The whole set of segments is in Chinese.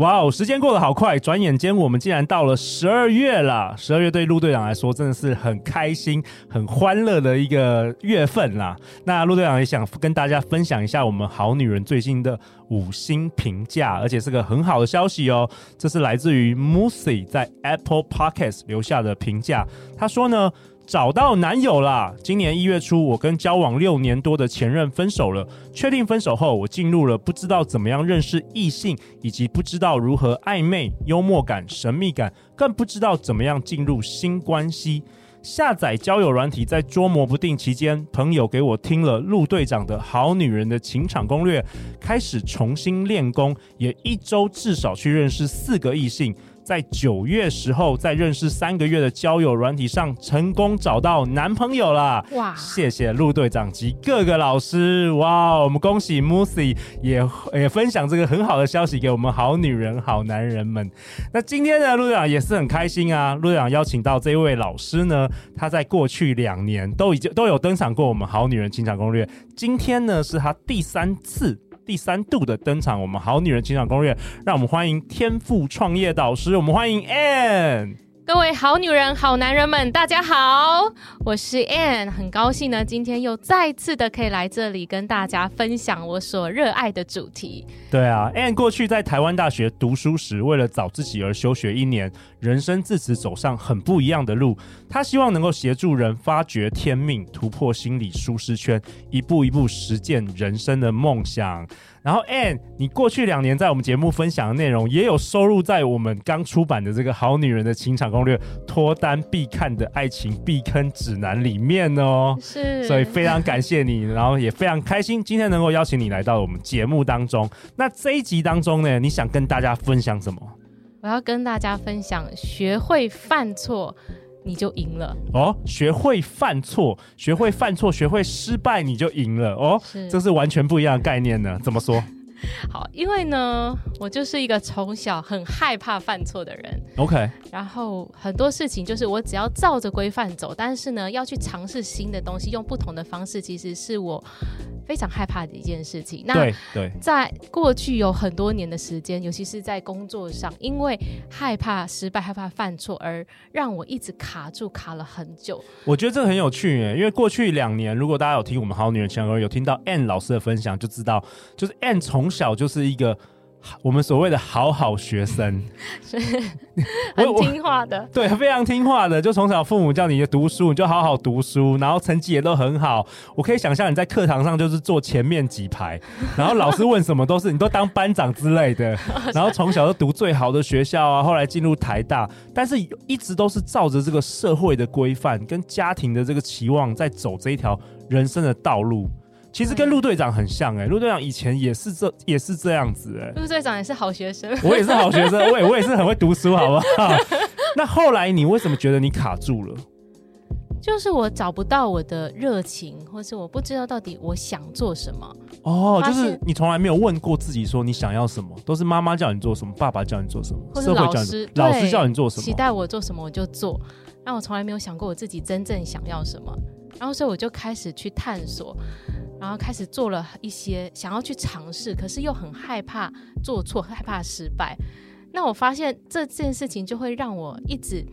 哇哦，时间过得好快，转眼间我们竟然到了十二月了。十二月对陆队长来说真的是很开心、很欢乐的一个月份啦。那陆队长也想跟大家分享一下我们好女人最新的五星评价，而且是个很好的消息哦。这是来自于 Musi 在 Apple Podcast 留下的评价，他说呢。找到男友啦！今年一月初，我跟交往六年多的前任分手了。确定分手后，我进入了不知道怎么样认识异性，以及不知道如何暧昧、幽默感、神秘感，更不知道怎么样进入新关系。下载交友软体，在捉摸不定期间，朋友给我听了陆队长的好女人的情场攻略，开始重新练功，也一周至少去认识四个异性。在九月时候，在认识三个月的交友软体上成功找到男朋友了。哇！谢谢陆队长及各个老师。哇！我们恭喜 Musi 也也分享这个很好的消息给我们好女人、好男人们。那今天呢，陆队长也是很开心啊。陆队长邀请到这位老师呢，他在过去两年都已经都有登场过我们好女人情场攻略。今天呢，是他第三次。第三度的登场，我们好女人情场攻略，让我们欢迎天赋创业导师，我们欢迎 Ann。各位好女人、好男人们，大家好，我是 Ann，很高兴呢，今天又再次的可以来这里跟大家分享我所热爱的主题。对啊，Ann 过去在台湾大学读书时，为了找自己而休学一年，人生自此走上很不一样的路。他希望能够协助人发掘天命，突破心理舒适圈，一步一步实践人生的梦想。然后 Anne，你过去两年在我们节目分享的内容，也有收入在我们刚出版的这个《好女人的情场攻略》脱单必看的爱情避坑指南里面哦。是，所以非常感谢你，然后也非常开心今天能够邀请你来到我们节目当中。那这一集当中呢，你想跟大家分享什么？我要跟大家分享，学会犯错。你就赢了哦！学会犯错，学会犯错，学会失败，你就赢了哦！这是完全不一样的概念呢。怎么说？好，因为呢，我就是一个从小很害怕犯错的人。OK，然后很多事情就是我只要照着规范走，但是呢，要去尝试新的东西，用不同的方式，其实是我非常害怕的一件事情。那对，对，在过去有很多年的时间，尤其是在工作上，因为害怕失败、害怕犯错，而让我一直卡住，卡了很久。我觉得这个很有趣耶，因为过去两年，如果大家有听我们好女人情场攻略，有听到 Ann 老师的分享，就知道，就是 Ann 从小就是一个。我们所谓的好好学生，是很听话的，对，非常听话的。就从小父母叫你读书，你就好好读书，然后成绩也都很好。我可以想象你在课堂上就是坐前面几排，然后老师问什么都是你都当班长之类的。然后从小就读最好的学校啊，后来进入台大，但是一直都是照着这个社会的规范跟家庭的这个期望在走这一条人生的道路。其实跟陆队长很像哎、欸，陆队长以前也是这也是这样子哎、欸，陆队长也是好学生，我也是好学生，我也我也是很会读书，好不好？那后来你为什么觉得你卡住了？就是我找不到我的热情，或是我不知道到底我想做什么。哦，就是你从来没有问过自己说你想要什么，都是妈妈叫你做什么，爸爸叫你做什么，或是老师老师叫你做什么，期待我做什么我就做，让我从来没有想过我自己真正想要什么。然后所以我就开始去探索。然后开始做了一些想要去尝试，可是又很害怕做错，害怕失败。那我发现这件事情就会让我一直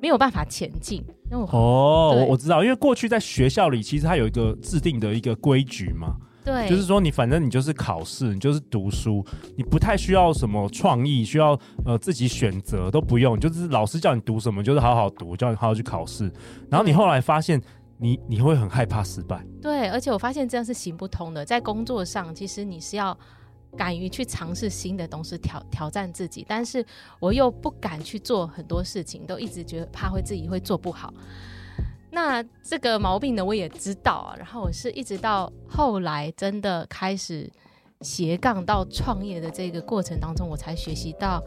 没有办法前进。那我哦，我我知道，因为过去在学校里，其实它有一个制定的一个规矩嘛。对，就是说你反正你就是考试，你就是读书，你不太需要什么创意，需要呃自己选择都不用，就是老师叫你读什么，就是好好读，叫你好好去考试。然后你后来发现。你你会很害怕失败，对，而且我发现这样是行不通的。在工作上，其实你是要敢于去尝试新的东西，挑挑战自己，但是我又不敢去做很多事情，都一直觉得怕会自己会做不好。那这个毛病呢，我也知道啊。然后我是一直到后来真的开始斜杠到创业的这个过程当中，我才学习到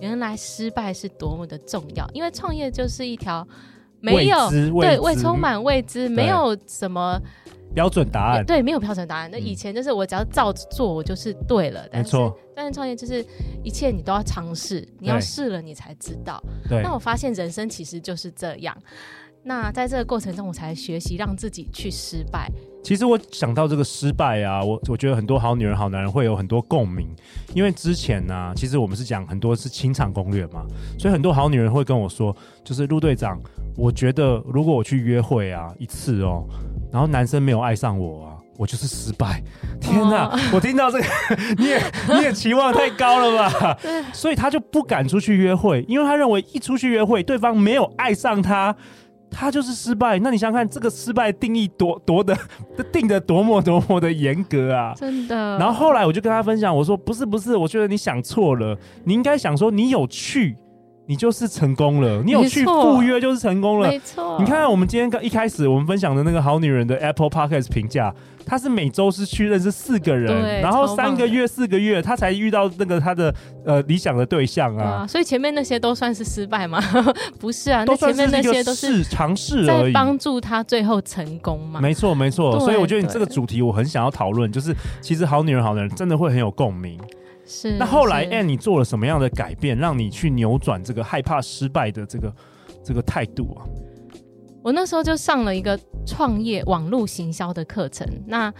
原来失败是多么的重要，因为创业就是一条没有对未充满未知，没有什么标准答案，对，没有标准答案。那以前就是我只要照着做，我就是对了。没错，但是创业就是一切你都要尝试，你要试了你才知道。对，那我发现人生其实就是这样。那在这个过程中，我才学习让自己去失败。其实我想到这个失败啊，我我觉得很多好女人、好男人会有很多共鸣，因为之前呢、啊，其实我们是讲很多是情场攻略嘛，所以很多好女人会跟我说，就是陆队长，我觉得如果我去约会啊一次哦，然后男生没有爱上我啊，我就是失败。天哪，哦、我听到这个，你也你也期望太高了吧？所以他就不敢出去约会，因为他认为一出去约会，对方没有爱上他。他就是失败，那你想想看，这个失败定义多多的 定的多么多么的严格啊！真的。然后后来我就跟他分享，我说不是不是，我觉得你想错了，你应该想说你有去，你就是成功了，你有去赴约就是成功了。没错。你看看我们今天刚一开始我们分享的那个好女人的 Apple Podcast 评价。她是每周是去认识四个人，然后三个月、四个月，她才遇到那个她的呃理想的对象啊，啊。所以前面那些都算是失败吗？不是啊，那前面那些都是尝试而已，帮助她最后成功嘛。没错，没错。所以我觉得你这个主题我很想要讨论，就是其实好女人、好男人真的会很有共鸣。是。那后来 Ann 你做了什么样的改变，让你去扭转这个害怕失败的这个这个态度啊？我那时候就上了一个创业网络行销的课程，那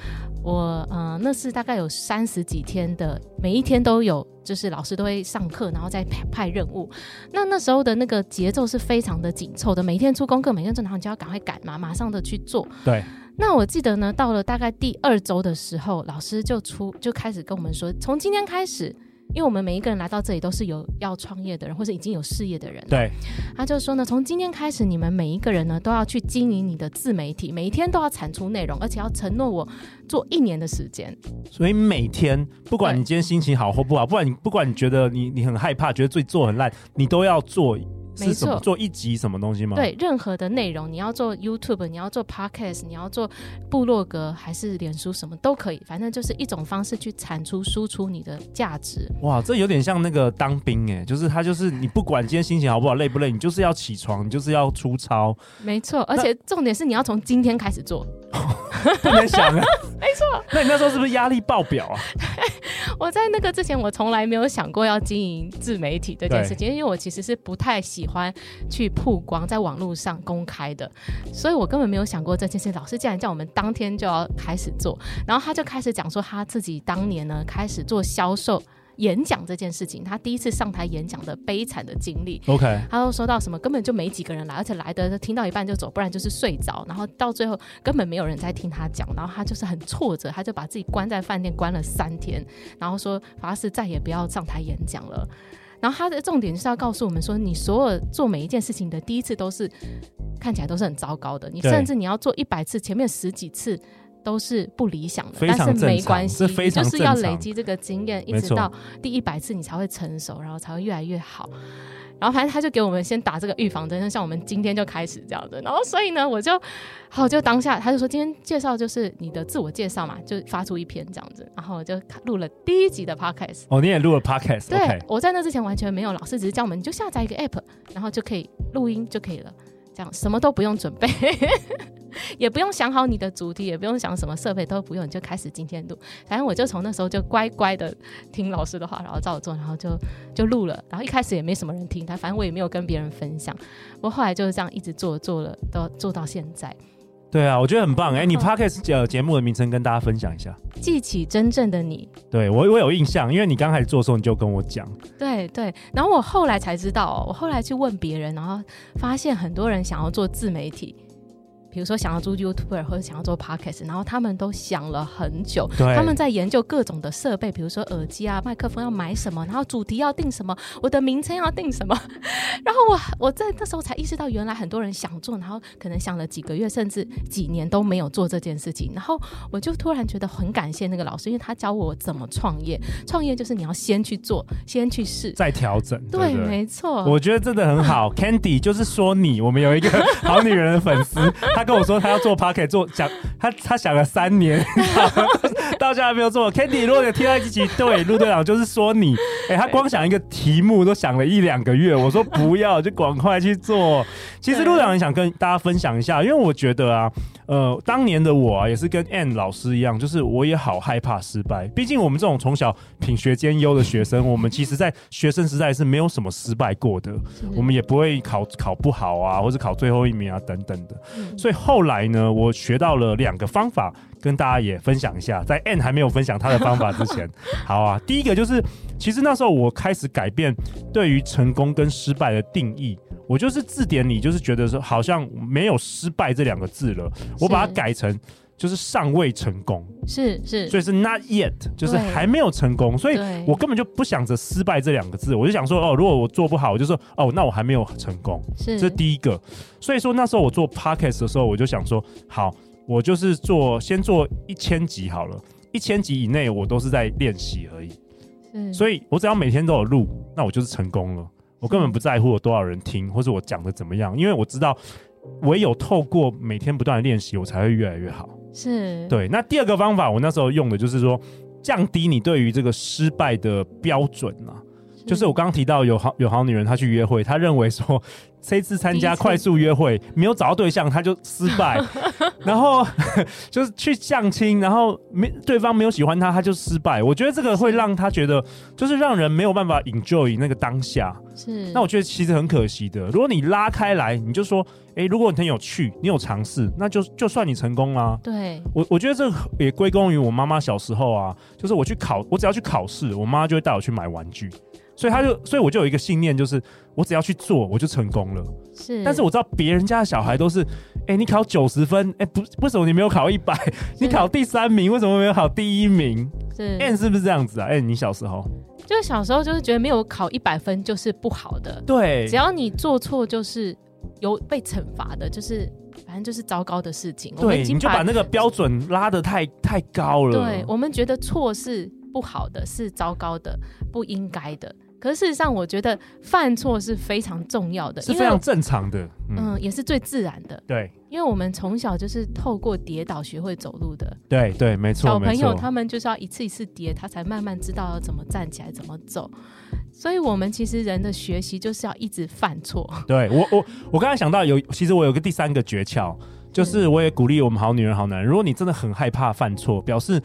我呃那是大概有三十几天的，每一天都有，就是老师都会上课，然后再派派任务。那那时候的那个节奏是非常的紧凑的，每天出功课，每天做，然后你就要赶快赶嘛，马上的去做。对。那我记得呢，到了大概第二周的时候，老师就出就开始跟我们说，从今天开始。因为我们每一个人来到这里都是有要创业的人，或者已经有事业的人。对，他就说呢，从今天开始，你们每一个人呢都要去经营你的自媒体，每一天都要产出内容，而且要承诺我做一年的时间。所以每天，不管你今天心情好或不好，不管你不管你觉得你你很害怕，觉得自己做很烂，你都要做。没错，做一集什么东西吗？对，任何的内容，你要做 YouTube，你要做 Podcast，你要做部落格还是脸书，什么都可以，反正就是一种方式去产出、输出你的价值。哇，这有点像那个当兵哎，就是他就是你不管今天心情好不好、累不累，你就是要起床，你就是要出操。没错，而且重点是你要从今天开始做。不能想啊，没错。那你那时候是不是压力爆表啊？我在那个之前，我从来没有想过要经营自媒体这件事情，因为我其实是不太喜欢去曝光在网络上公开的，所以我根本没有想过这件事。老师竟然叫我们当天就要开始做，然后他就开始讲说他自己当年呢开始做销售。演讲这件事情，他第一次上台演讲的悲惨的经历。OK，他都说到什么，根本就没几个人来，而且来的听到一半就走，不然就是睡着，然后到最后根本没有人在听他讲，然后他就是很挫折，他就把自己关在饭店关了三天，然后说发誓再也不要上台演讲了。然后他的重点就是要告诉我们说，你所有做每一件事情的第一次都是看起来都是很糟糕的，你甚至你要做一百次，前面十几次。都是不理想的，但是没关系，就是要累积这个经验，一直到第一百次你才会成熟，然后才会越来越好。然后反正他就给我们先打这个预防针，像我们今天就开始这样的。然后所以呢，我就好就当下他就说今天介绍就是你的自我介绍嘛，就发出一篇这样子，然后我就录了第一集的 podcast。哦，你也录了 podcast？对，okay. 我在那之前完全没有，老师只是教我们你就下载一个 app，然后就可以录音就可以了，这样什么都不用准备。也不用想好你的主题，也不用想什么设备，都不用，就开始今天录。反正我就从那时候就乖乖的听老师的话，然后照做，然后就就录了。然后一开始也没什么人听，他反正我也没有跟别人分享。我后来就是这样一直做，做了都做到现在。对啊，我觉得很棒。哎、欸，你 Podcast 节节目的名称跟大家分享一下。记起真正的你。对，我我有印象，因为你刚开始做的时候你就跟我讲。对对，然后我后来才知道哦，我后来去问别人，然后发现很多人想要做自媒体。比如说想要做 YouTuber 或者想要做 Podcast，然后他们都想了很久，他们在研究各种的设备，比如说耳机啊、麦克风要买什么，然后主题要定什么，我的名称要定什么。然后我我在那时候才意识到，原来很多人想做，然后可能想了几个月甚至几年都没有做这件事情。然后我就突然觉得很感谢那个老师，因为他教我怎么创业。创业就是你要先去做，先去试，再调整。对，对，对，没错。我觉得真的很好，Candy 就是说你，我们有一个 好女人的粉丝。他跟我说他要做 pocket，做想他他想了三年，到现在还没有做。Candy，如果有听到一集，对，陆队长就是说你，哎、欸，他光想一个题目都想了一两个月。我说不要，就赶快去做。其实陆长也想跟大家分享一下，因为我觉得啊，呃，当年的我啊，也是跟 Ann 老师一样，就是我也好害怕失败。毕竟我们这种从小品学兼优的学生，我们其实在学生时代是没有什么失败过的，我们也不会考考不好啊，或者考最后一名啊等等的。所以后来呢，我学到了两个方法。跟大家也分享一下，在 Ann 还没有分享他的方法之前，好啊，第一个就是，其实那时候我开始改变对于成功跟失败的定义，我就是字典里就是觉得说好像没有失败这两个字了，我把它改成就是尚未成功，是是，所以是 not yet，就是还没有成功，所以我根本就不想着失败这两个字，我就想说哦，如果我做不好，我就说哦，那我还没有成功，是，这是第一个，所以说那时候我做 podcast 的时候，我就想说好。我就是做，先做一千集好了，一千集以内我都是在练习而已，嗯，所以我只要每天都有录，那我就是成功了。我根本不在乎有多少人听，或者我讲的怎么样，因为我知道唯有透过每天不断的练习，我才会越来越好。是，对。那第二个方法，我那时候用的就是说，降低你对于这个失败的标准啊，就是我刚刚提到有好有好女人，她去约会，她认为说。这次参加快速约会没有找到对象，她就失败。然后 就是去相亲，然后没对方没有喜欢她，她就失败。我觉得这个会让她觉得，就是让人没有办法 enjoy 那个当下。是。那我觉得其实很可惜的。如果你拉开来，你就说，哎，如果你很有趣，你有尝试，那就就算你成功啦。对。我我觉得这也归功于我妈妈小时候啊，就是我去考，我只要去考试，我妈就会带我去买玩具。所以他就，所以我就有一个信念，就是我只要去做，我就成功了。是，但是我知道别人家的小孩都是，哎、欸，你考九十分，哎、欸，不，为什么你没有考一百？你考第三名，为什么没有考第一名？是，Ann 是不是这样子啊？哎、欸，你小时候，就小时候就是觉得没有考一百分就是不好的，对，只要你做错就是有被惩罚的，就是反正就是糟糕的事情。对，你就把那个标准拉得太太高了。对，我们觉得错是不好的，是糟糕的，不应该的。可是事实上，我觉得犯错是非常重要的，是非常正常的，嗯，嗯，也是最自然的。对，因为我们从小就是透过跌倒学会走路的。对对，没错。小朋友他们就是要一次一次跌，他才慢慢知道要怎么站起来，怎么走。所以，我们其实人的学习就是要一直犯错。对我，我我刚才想到有，其实我有个第三个诀窍，就是我也鼓励我们好女人、好男人，如果你真的很害怕犯错，表示。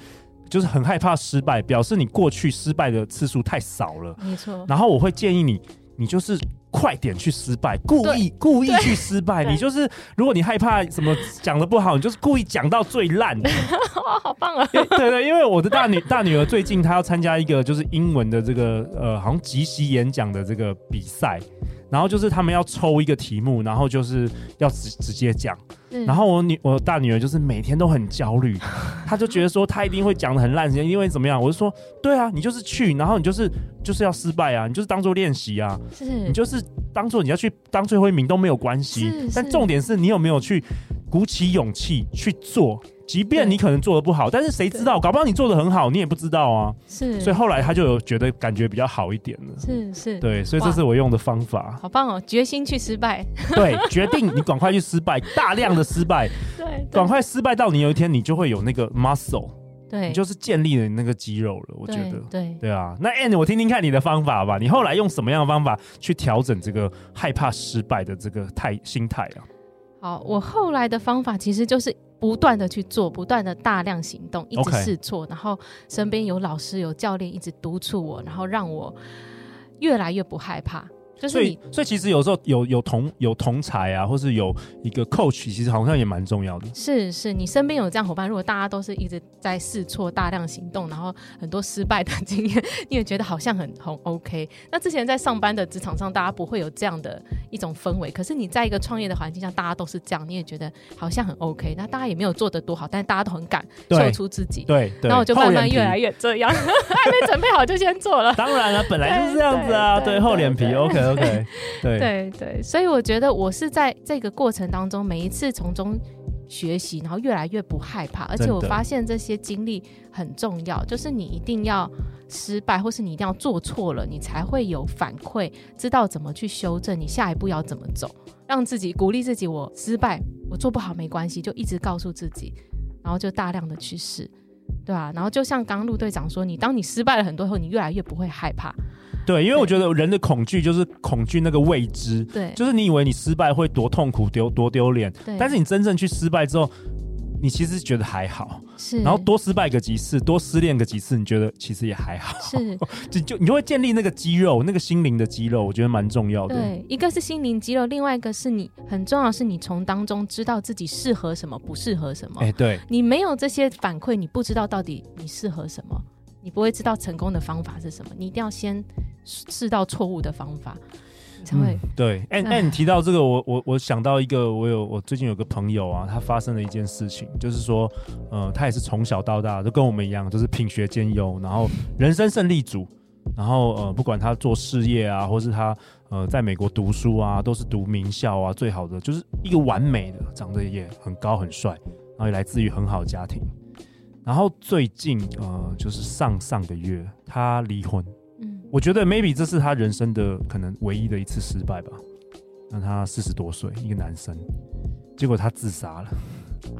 就是很害怕失败，表示你过去失败的次数太少了。没错。然后我会建议你，你就是快点去失败，故意故意去失败。你就是，如果你害怕什么讲的不好，你就是故意讲到最烂。哇，好棒啊！对对，因为我的大女大女儿最近她要参加一个就是英文的这个呃，好像即席演讲的这个比赛。然后就是他们要抽一个题目，然后就是要直直接讲。然后我女我大女儿就是每天都很焦虑，她就觉得说她一定会讲的很烂，因为怎么样？我就说对啊，你就是去，然后你就是就是要失败啊，你就是当做练习啊，是你就是当做你要去当最后一名都没有关系。但重点是你有没有去鼓起勇气去做。即便你可能做的不好，但是谁知道？搞不好你做的很好，你也不知道啊。是，所以后来他就有觉得感觉比较好一点了。是是，对，所以这是我用的方法。好棒哦！决心去失败。对，决定你赶快去失败，大量的失败。对，赶快失败到你有一天你就会有那个 muscle。对，你就是建立了那个肌肉了。我觉得，对对啊。那 And 我听听看你的方法吧。你后来用什么样的方法去调整这个害怕失败的这个态心态啊？好，我后来的方法其实就是。不断的去做，不断的大量行动，一直试错.然后身边有老师、有教练一直督促我，然后让我越来越不害怕。所以，所以其实有时候有有同有同才啊，或是有一个 coach，其实好像也蛮重要的。是是，你身边有这样伙伴，如果大家都是一直在试错、大量行动，然后很多失败的经验，你也觉得好像很很 OK。那之前在上班的职场上，大家不会有这样的一种氛围。可是你在一个创业的环境下，大家都是这样，你也觉得好像很 OK。那大家也没有做得多好，但是大家都很敢秀出自己。对，对，然后我就慢慢越来越这样，还没准备好就先做了。当然了，本来就是这样子啊，对，厚脸皮，OK。OK，对 对对，所以我觉得我是在这个过程当中，每一次从中学习，然后越来越不害怕，而且我发现这些经历很重要，就是你一定要失败，或是你一定要做错了，你才会有反馈，知道怎么去修正，你下一步要怎么走，让自己鼓励自己，我失败，我做不好没关系，就一直告诉自己，然后就大量的去试，对啊？然后就像刚陆队长说，你当你失败了很多以后，你越来越不会害怕。对，因为我觉得人的恐惧就是恐惧那个未知，对，就是你以为你失败会多痛苦、丢多丢脸，对，但是你真正去失败之后。你其实觉得还好，是，然后多失败个几次，多失恋个几次，你觉得其实也还好，是，就就你就会建立那个肌肉，那个心灵的肌肉，我觉得蛮重要的。对，一个是心灵肌肉，另外一个是你很重要，是你从当中知道自己适合什么，不适合什么。哎，对，你没有这些反馈，你不知道到底你适合什么，你不会知道成功的方法是什么，你一定要先试到错误的方法。嗯，对，哎哎，你提到这个，我我我想到一个，我有我最近有个朋友啊，他发生了一件事情，就是说，呃，他也是从小到大都跟我们一样，就是品学兼优，然后人生胜利组，然后呃，不管他做事业啊，或是他呃在美国读书啊，都是读名校啊，最好的，就是一个完美的，长得也很高很帅，然后也来自于很好的家庭，然后最近呃，就是上上个月他离婚。嗯我觉得 maybe 这是他人生的可能唯一的一次失败吧。那他四十多岁，一个男生，结果他自杀了。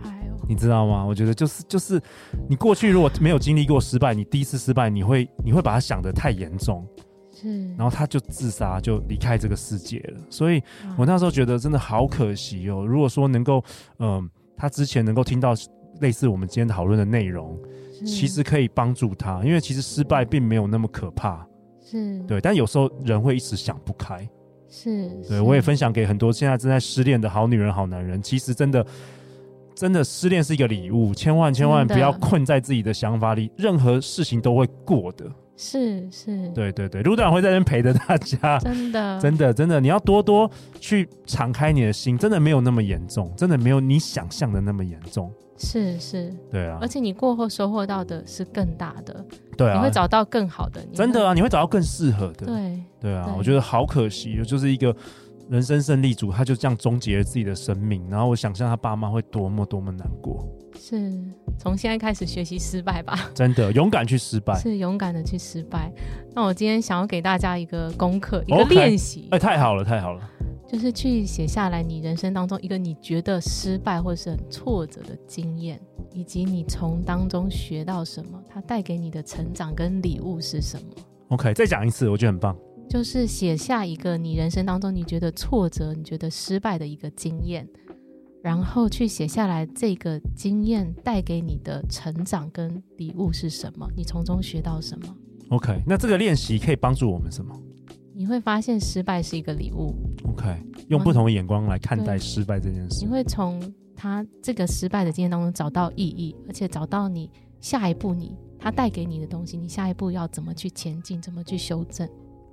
哎呦，你知道吗？我觉得就是就是，你过去如果没有经历过失败，你第一次失败，你会你会把它想得太严重。是。然后他就自杀，就离开这个世界了。所以我那时候觉得真的好可惜哦。如果说能够，嗯、呃，他之前能够听到类似我们今天讨论的内容，其实可以帮助他，因为其实失败并没有那么可怕。是对，但有时候人会一时想不开。是，对，我也分享给很多现在正在失恋的好女人、好男人。其实真的，真的失恋是一个礼物，千万千万不要困在自己的想法里，任何事情都会过的。是是，对对对，卢队长会在这边陪着大家。真的，真的真的，你要多多去敞开你的心，真的没有那么严重，真的没有你想象的那么严重。是是，对啊，而且你过后收获到的是更大的，对啊，你会找到更好的，真的啊，你会找到更适合的，对。对啊，我觉得好可惜，就是一个人生胜利组，他就这样终结了自己的生命，然后我想象他爸妈会多么多么难过。是，从现在开始学习失败吧，真的勇敢去失败，是勇敢的去失败。那我今天想要给大家一个功课，一个练习，哎，太好了，太好了。就是去写下来你人生当中一个你觉得失败或是很挫折的经验，以及你从当中学到什么，它带给你的成长跟礼物是什么？OK，再讲一次，我觉得很棒。就是写下一个你人生当中你觉得挫折、你觉得失败的一个经验，然后去写下来这个经验带给你的成长跟礼物是什么？你从中学到什么？OK，那这个练习可以帮助我们什么？你会发现失败是一个礼物。OK，用不同的眼光来看待失败这件事。你会从他这个失败的经验当中找到意义，而且找到你下一步你他带给你的东西，你下一步要怎么去前进，怎么去修正。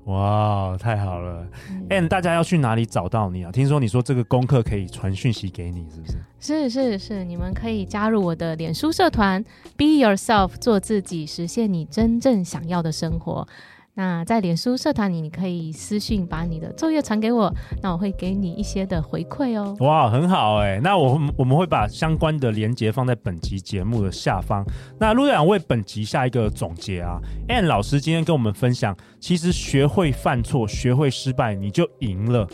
哇，太好了！哎、嗯，大家要去哪里找到你啊？听说你说这个功课可以传讯息给你，是不是？是是是，你们可以加入我的脸书社团，Be Yourself，做自己，实现你真正想要的生活。那在脸书社团里，你可以私信把你的作业传给我，那我会给你一些的回馈哦。哇，很好哎，那我我们会把相关的连接放在本集节目的下方。那陆队长为本集下一个总结啊，Ann 老师今天跟我们分享，其实学会犯错，学会失败，你就赢了。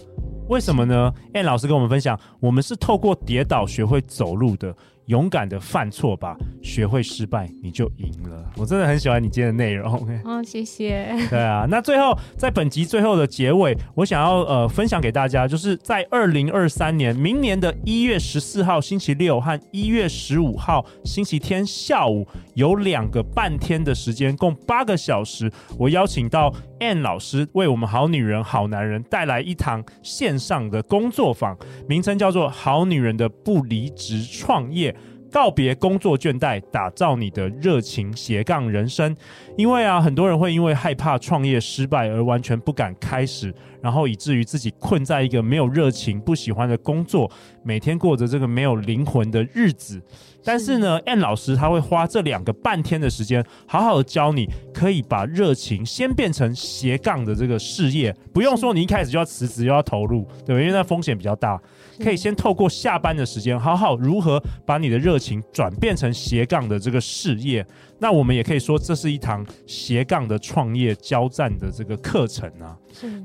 为什么呢？Ann 老师跟我们分享，我们是透过跌倒学会走路的。勇敢的犯错吧，学会失败，你就赢了。我真的很喜欢你今天的内容。哦，谢谢。对啊，那最后在本集最后的结尾，我想要呃分享给大家，就是在二零二三年明年的一月十四号星期六和一月十五号星期天下午有两个半天的时间，共八个小时，我邀请到 Ann 老师为我们好女人好男人带来一堂线上的工作坊，名称叫做《好女人的不离职创业》。告别工作倦怠，打造你的热情斜杠人生。因为啊，很多人会因为害怕创业失败而完全不敢开始，然后以至于自己困在一个没有热情、不喜欢的工作，每天过着这个没有灵魂的日子。但是呢，Ann 老师他会花这两个半天的时间，好好的教你，可以把热情先变成斜杠的这个事业，不用说你一开始就要辞职又要投入，对吧？因为那风险比较大。可以先透过下班的时间，好好如何把你的热情转变成斜杠的这个事业。那我们也可以说，这是一堂斜杠的创业交战的这个课程啊。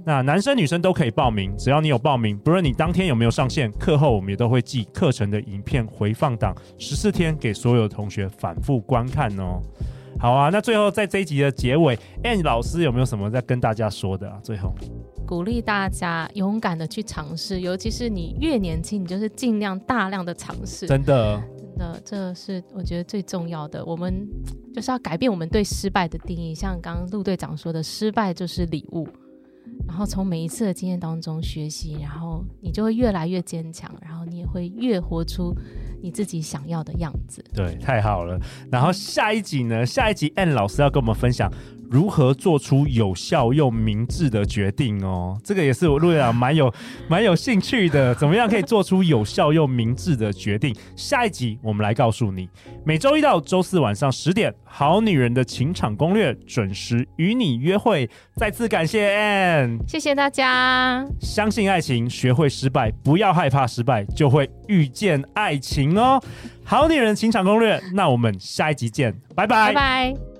那男生女生都可以报名，只要你有报名，不论你当天有没有上线，课后我们也都会寄课程的影片回放档十四天给所有的同学反复观看哦。好啊，那最后在这一集的结尾，Ann 老师有没有什么在跟大家说的啊？最后鼓励大家勇敢的去尝试，尤其是你越年轻，你就是尽量大量的尝试。真的，真的，这是我觉得最重要的。我们就是要改变我们对失败的定义，像刚刚陆队长说的，失败就是礼物。然后从每一次的经验当中学习，然后你就会越来越坚强，然后你也会越活出你自己想要的样子。对，太好了。然后下一集呢？下一集 Ann 老师要跟我们分享。如何做出有效又明智的决定哦？这个也是我陆队长蛮有蛮有兴趣的。怎么样可以做出有效又明智的决定？下一集我们来告诉你。每周一到周四晚上十点，《好女人的情场攻略》准时与你约会。再次感谢 N 谢谢大家。相信爱情，学会失败，不要害怕失败，就会遇见爱情哦。《好女人情场攻略》，那我们下一集见，拜拜，拜拜。